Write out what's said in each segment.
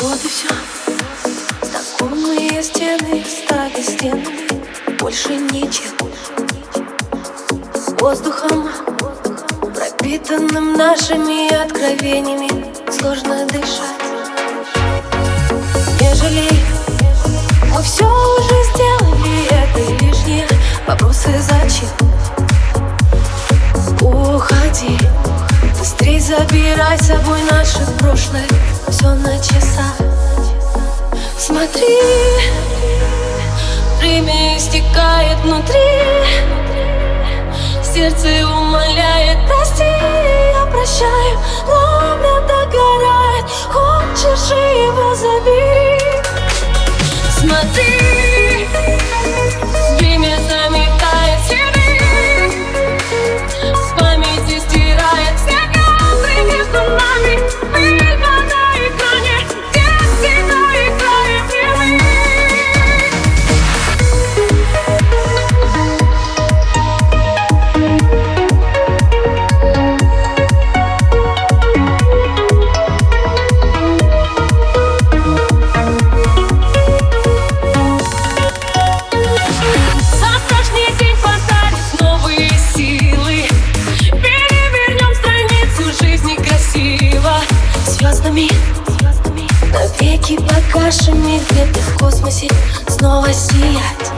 Вот и все Знакомые стены стали стенами Больше ничем Воздухом Пропитанным нашими откровениями Сложно дышать. Нежели мы все уже сделали Это лишние вопросы зачем? Уходи. Быстрей забирай с собой наше прошлое. Все Смотри Время истекает внутри. Сердце умоляет, прости, я прощаю Пламя догорает, хочешь его погашими Где-то в космосе снова сиять.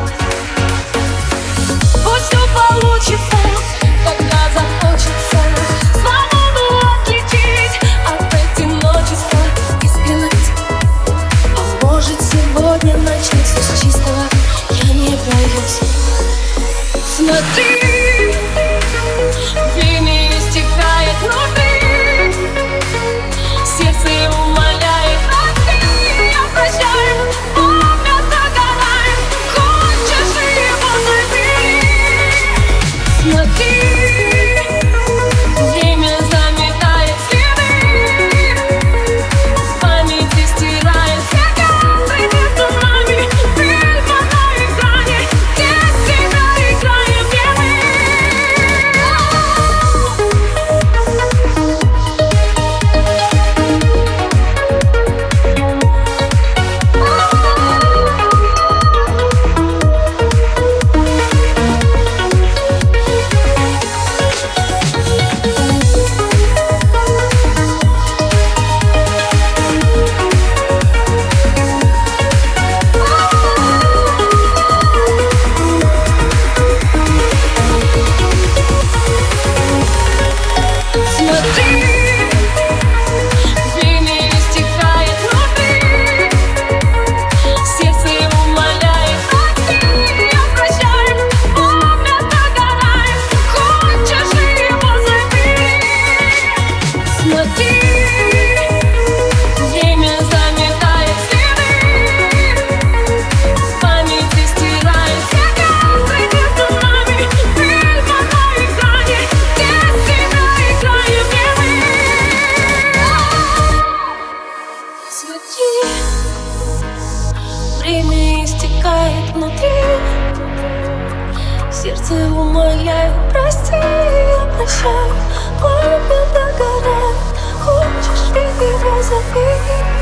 Пусть все получится, когда захочется Свободу отличить от одиночества Искренность Поможет сегодня начать с чистого Я не боюсь. Смотри Смотри, время истекает внутри. Сердце умоляет, прости, я прощаю. Пламя догорает, хочешь его забери